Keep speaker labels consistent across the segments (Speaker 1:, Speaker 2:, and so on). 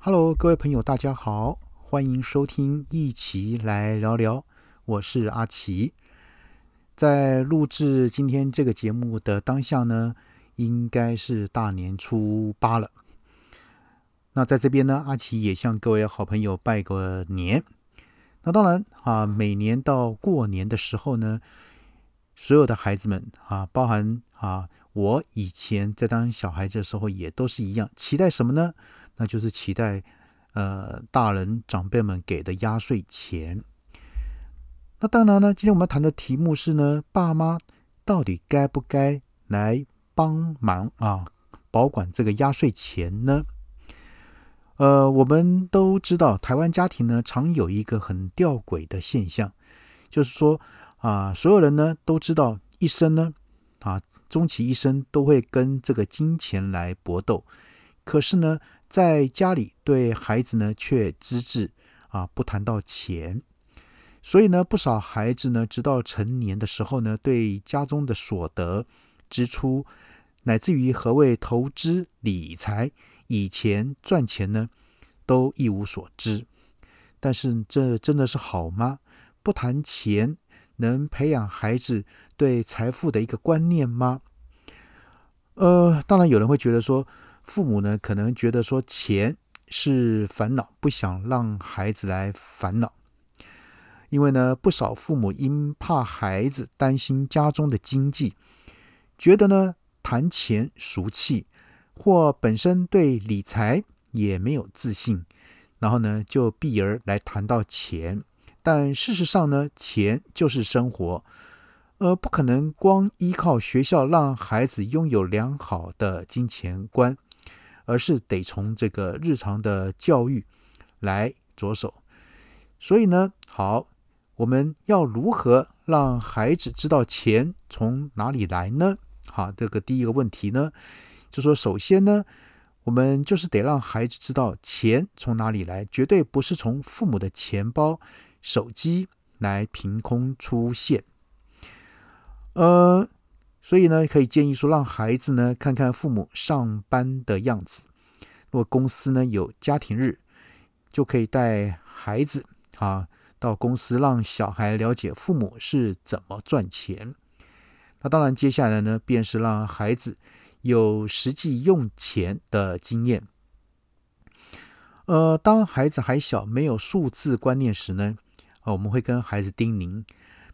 Speaker 1: Hello，各位朋友，大家好，欢迎收听一起来聊聊，我是阿奇。在录制今天这个节目的当下呢，应该是大年初八了。那在这边呢，阿奇也向各位好朋友拜个年。那当然啊，每年到过年的时候呢，所有的孩子们啊，包含啊，我以前在当小孩子的时候也都是一样，期待什么呢？那就是期待呃大人长辈们给的压岁钱。那当然呢，今天我们谈的题目是呢，爸妈到底该不该来帮忙啊，保管这个压岁钱呢？呃，我们都知道，台湾家庭呢，常有一个很吊诡的现象，就是说啊，所有人呢都知道，一生呢啊，终其一生都会跟这个金钱来搏斗。可是呢，在家里对孩子呢，却只字啊不谈到钱。所以呢，不少孩子呢，直到成年的时候呢，对家中的所得、支出，乃至于何谓投资理财。以前赚钱呢，都一无所知，但是这真的是好吗？不谈钱，能培养孩子对财富的一个观念吗？呃，当然有人会觉得说，父母呢可能觉得说钱是烦恼，不想让孩子来烦恼，因为呢，不少父母因怕孩子担心家中的经济，觉得呢谈钱俗气。或本身对理财也没有自信，然后呢，就避而来谈到钱。但事实上呢，钱就是生活，呃，不可能光依靠学校让孩子拥有良好的金钱观，而是得从这个日常的教育来着手。所以呢，好，我们要如何让孩子知道钱从哪里来呢？好，这个第一个问题呢。就说，首先呢，我们就是得让孩子知道钱从哪里来，绝对不是从父母的钱包、手机来凭空出现。呃，所以呢，可以建议说，让孩子呢看看父母上班的样子。如果公司呢有家庭日，就可以带孩子啊到公司，让小孩了解父母是怎么赚钱。那当然，接下来呢，便是让孩子。有实际用钱的经验。呃，当孩子还小，没有数字观念时呢，我们会跟孩子叮咛，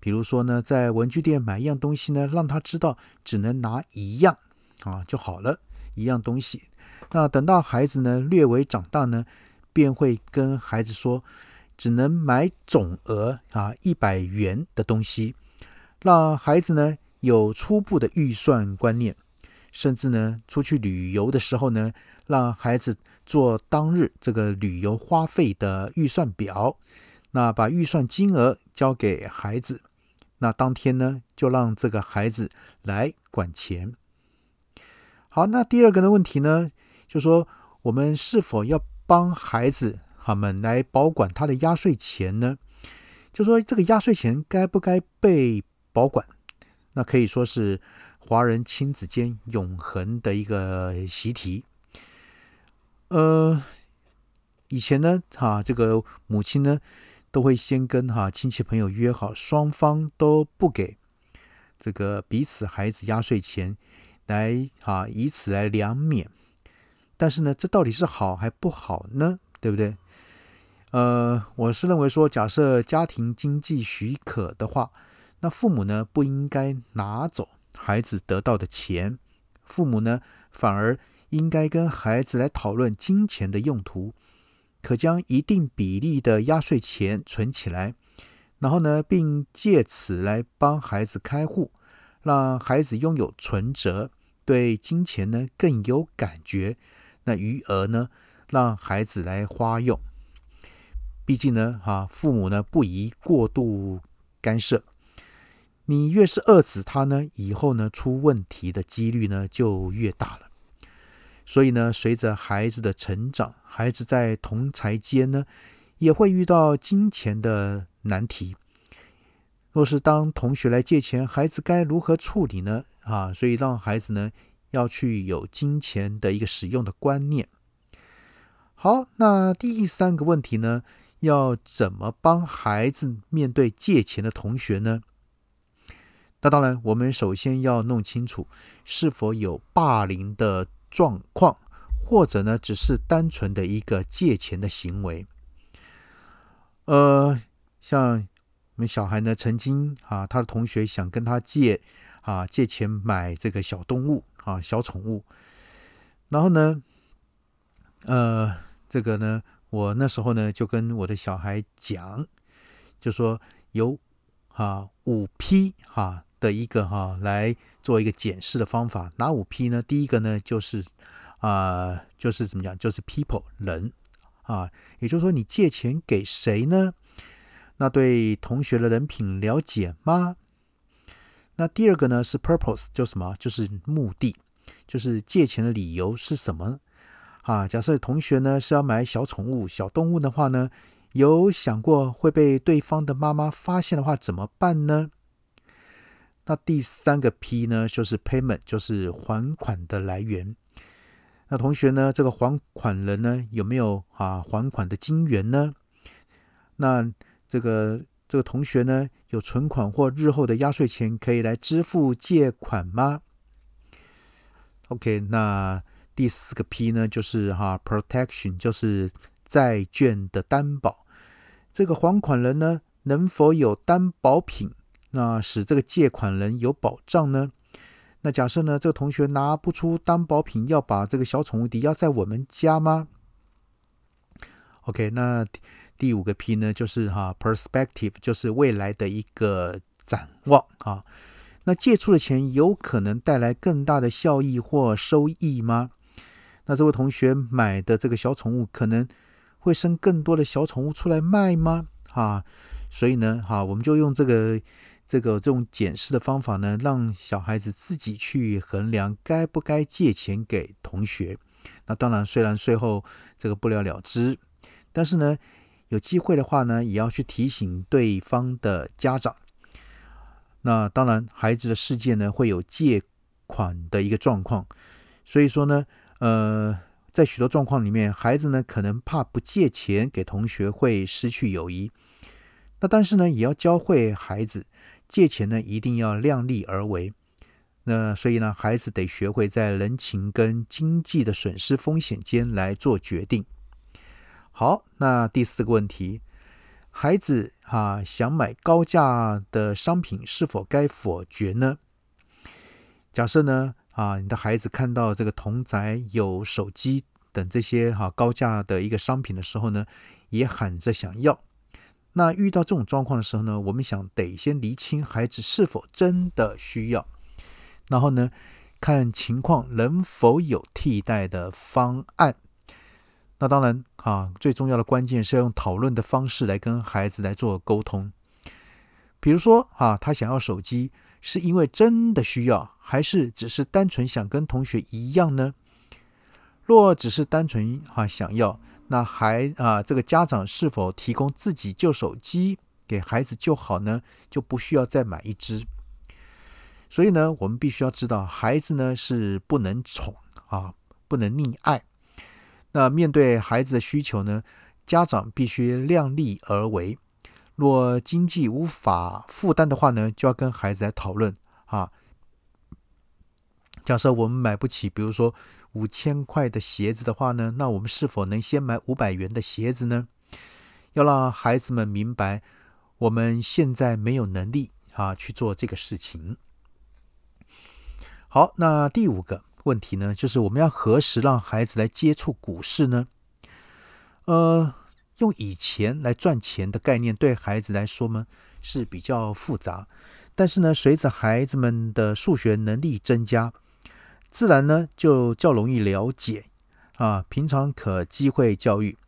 Speaker 1: 比如说呢，在文具店买一样东西呢，让他知道只能拿一样啊就好了，一样东西。那等到孩子呢略微长大呢，便会跟孩子说，只能买总额啊一百元的东西，让孩子呢有初步的预算观念。甚至呢，出去旅游的时候呢，让孩子做当日这个旅游花费的预算表，那把预算金额交给孩子，那当天呢，就让这个孩子来管钱。好，那第二个的问题呢，就说我们是否要帮孩子他们来保管他的压岁钱呢？就说这个压岁钱该不该被保管？那可以说是。华人亲子间永恒的一个习题。呃，以前呢，哈，这个母亲呢，都会先跟哈亲戚朋友约好，双方都不给这个彼此孩子压岁钱，来哈以此来两免。但是呢，这到底是好还不好呢？对不对？呃，我是认为说，假设家庭经济许可的话，那父母呢不应该拿走。孩子得到的钱，父母呢反而应该跟孩子来讨论金钱的用途，可将一定比例的压岁钱存起来，然后呢，并借此来帮孩子开户，让孩子拥有存折，对金钱呢更有感觉。那余额呢，让孩子来花用。毕竟呢，哈，父母呢不宜过度干涉。你越是遏制他呢，以后呢出问题的几率呢就越大了。所以呢，随着孩子的成长，孩子在同才间呢也会遇到金钱的难题。若是当同学来借钱，孩子该如何处理呢？啊，所以让孩子呢要去有金钱的一个使用的观念。好，那第三个问题呢，要怎么帮孩子面对借钱的同学呢？那当然，我们首先要弄清楚是否有霸凌的状况，或者呢，只是单纯的一个借钱的行为。呃，像我们小孩呢，曾经啊，他的同学想跟他借啊借钱买这个小动物啊小宠物，然后呢，呃，这个呢，我那时候呢就跟我的小孩讲，就说有啊五批哈。的一个哈来做一个检视的方法，哪五批呢？第一个呢就是啊，就是怎么讲，就是 people 人啊，也就是说你借钱给谁呢？那对同学的人品了解吗？那第二个呢是 purpose，就什么？就是目的，就是借钱的理由是什么？啊，假设同学呢是要买小宠物、小动物的话呢，有想过会被对方的妈妈发现的话怎么办呢？那第三个 P 呢，就是 payment，就是还款的来源。那同学呢，这个还款人呢，有没有啊还款的金源呢？那这个这个同学呢，有存款或日后的压岁钱可以来支付借款吗？OK，那第四个 P 呢，就是哈 protection，就是债券的担保。这个还款人呢，能否有担保品？那使这个借款人有保障呢？那假设呢，这个同学拿不出担保品，要把这个小宠物抵押在我们家吗？OK，那第五个 P 呢，就是哈 perspective，就是未来的一个展望啊。那借出的钱有可能带来更大的效益或收益吗？那这位同学买的这个小宠物可能会生更多的小宠物出来卖吗？啊，所以呢，哈，我们就用这个。这个这种检视的方法呢，让小孩子自己去衡量该不该借钱给同学。那当然，虽然最后这个不了了之，但是呢，有机会的话呢，也要去提醒对方的家长。那当然，孩子的世界呢会有借款的一个状况，所以说呢，呃，在许多状况里面，孩子呢可能怕不借钱给同学会失去友谊。那但是呢，也要教会孩子。借钱呢，一定要量力而为。那所以呢，孩子得学会在人情跟经济的损失风险间来做决定。好，那第四个问题，孩子啊想买高价的商品，是否该否决呢？假设呢啊，你的孩子看到这个童宅有手机等这些哈高价的一个商品的时候呢，也喊着想要。那遇到这种状况的时候呢，我们想得先厘清孩子是否真的需要，然后呢，看情况能否有替代的方案。那当然啊，最重要的关键是要用讨论的方式来跟孩子来做沟通。比如说啊，他想要手机是因为真的需要，还是只是单纯想跟同学一样呢？若只是单纯啊想要。那还啊，这个家长是否提供自己旧手机给孩子就好呢？就不需要再买一只。所以呢，我们必须要知道，孩子呢是不能宠啊，不能溺爱。那面对孩子的需求呢，家长必须量力而为。若经济无法负担的话呢，就要跟孩子来讨论啊。假设我们买不起，比如说。五千块的鞋子的话呢，那我们是否能先买五百元的鞋子呢？要让孩子们明白，我们现在没有能力啊去做这个事情。好，那第五个问题呢，就是我们要何时让孩子来接触股市呢？呃，用以前来赚钱的概念对孩子来说呢是比较复杂，但是呢，随着孩子们的数学能力增加。自然呢，就较容易了解啊。平常可机会教育，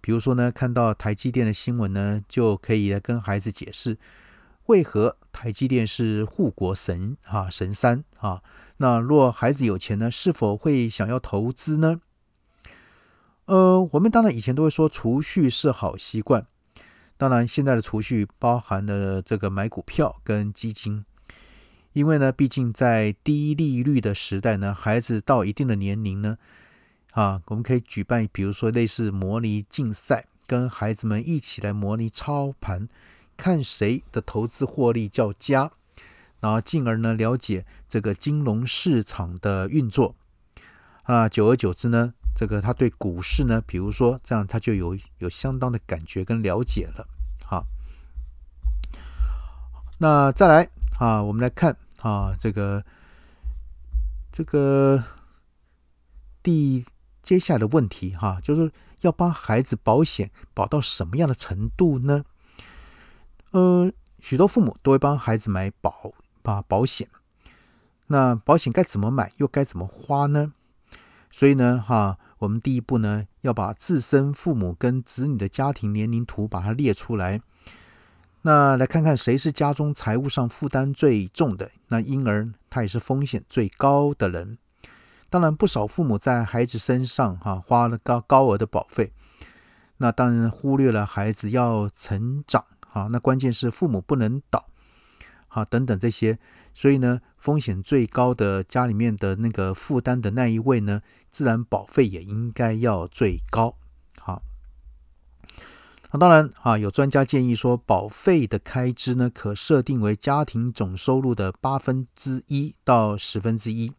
Speaker 1: 比如说呢，看到台积电的新闻呢，就可以来跟孩子解释为何台积电是护国神啊，神山啊。那若孩子有钱呢，是否会想要投资呢？呃，我们当然以前都会说储蓄是好习惯，当然现在的储蓄包含了这个买股票跟基金。因为呢，毕竟在低利率的时代呢，孩子到一定的年龄呢，啊，我们可以举办，比如说类似模拟竞赛，跟孩子们一起来模拟操盘，看谁的投资获利较佳，然后进而呢了解这个金融市场的运作。啊，久而久之呢，这个他对股市呢，比如说这样，他就有有相当的感觉跟了解了。好，那再来啊，我们来看啊，这个这个第接下来的问题哈，就是要帮孩子保险保到什么样的程度呢？呃，许多父母都会帮孩子买保啊保险，那保险该怎么买，又该怎么花呢？所以呢，哈，我们第一步呢，要把自身父母跟子女的家庭年龄图把它列出来。那来看看谁是家中财务上负担最重的，那因而他也是风险最高的人。当然，不少父母在孩子身上哈花了高高额的保费，那当然忽略了孩子要成长啊。那关键是父母不能倒。啊，等等这些，所以呢，风险最高的家里面的那个负担的那一位呢，自然保费也应该要最高。好，那当然啊，有专家建议说，保费的开支呢，可设定为家庭总收入的八分之一到十分之一，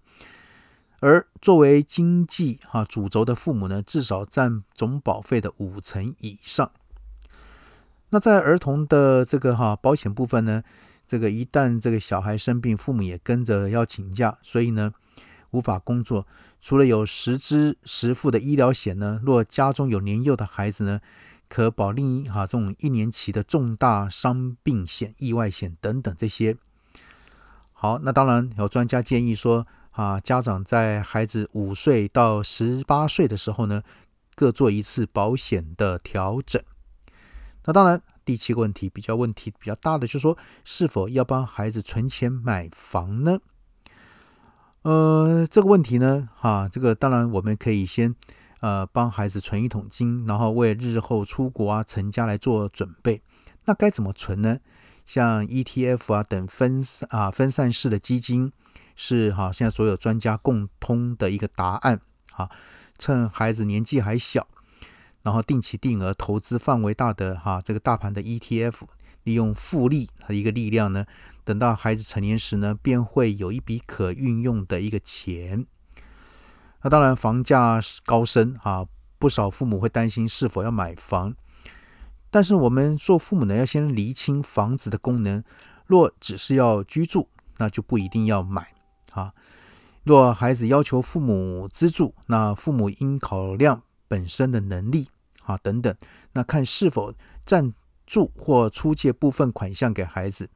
Speaker 1: 而作为经济哈主轴的父母呢，至少占总保费的五成以上。那在儿童的这个哈保险部分呢？这个一旦这个小孩生病，父母也跟着要请假，所以呢无法工作。除了有实支实付的医疗险呢，若家中有年幼的孩子呢，可保另一哈这种一年期的重大伤病险、意外险等等这些。好，那当然有专家建议说啊，家长在孩子五岁到十八岁的时候呢，各做一次保险的调整。那当然。第七个问题比较问题比较大的，就是说是否要帮孩子存钱买房呢？呃，这个问题呢，哈，这个当然我们可以先呃帮孩子存一桶金，然后为日后出国啊成家来做准备。那该怎么存呢？像 ETF 啊等分啊分散式的基金是哈现在所有专家共通的一个答案。哈，趁孩子年纪还小。然后定期定额投资范围大的哈这个大盘的 ETF，利用复利的一个力量呢，等到孩子成年时呢，便会有一笔可运用的一个钱。那当然房价高升啊，不少父母会担心是否要买房。但是我们做父母呢，要先厘清房子的功能。若只是要居住，那就不一定要买啊。若孩子要求父母资助，那父母应考量本身的能力。啊，等等，那看是否赞助或出借部分款项给孩子。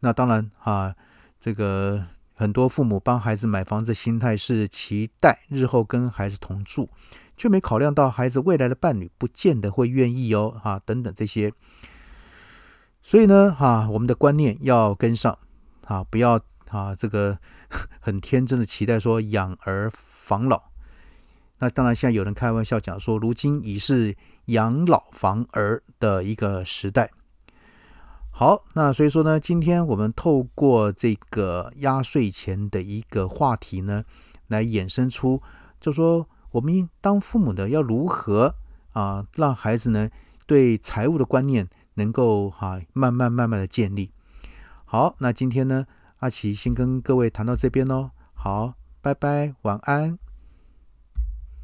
Speaker 1: 那当然啊，这个很多父母帮孩子买房子，心态是期待日后跟孩子同住，却没考量到孩子未来的伴侣不见得会愿意哦。啊，等等这些，所以呢，哈，我们的观念要跟上啊，不要啊，这个 很天真的期待说养儿防老。那当然，现在有人开玩笑讲说，如今已是养老防儿的一个时代。好，那所以说呢，今天我们透过这个压岁钱的一个话题呢，来衍生出，就说我们当父母的要如何啊，让孩子呢对财务的观念能够哈慢慢慢慢的建立。好，那今天呢，阿奇先跟各位谈到这边喽。好，拜拜，晚安。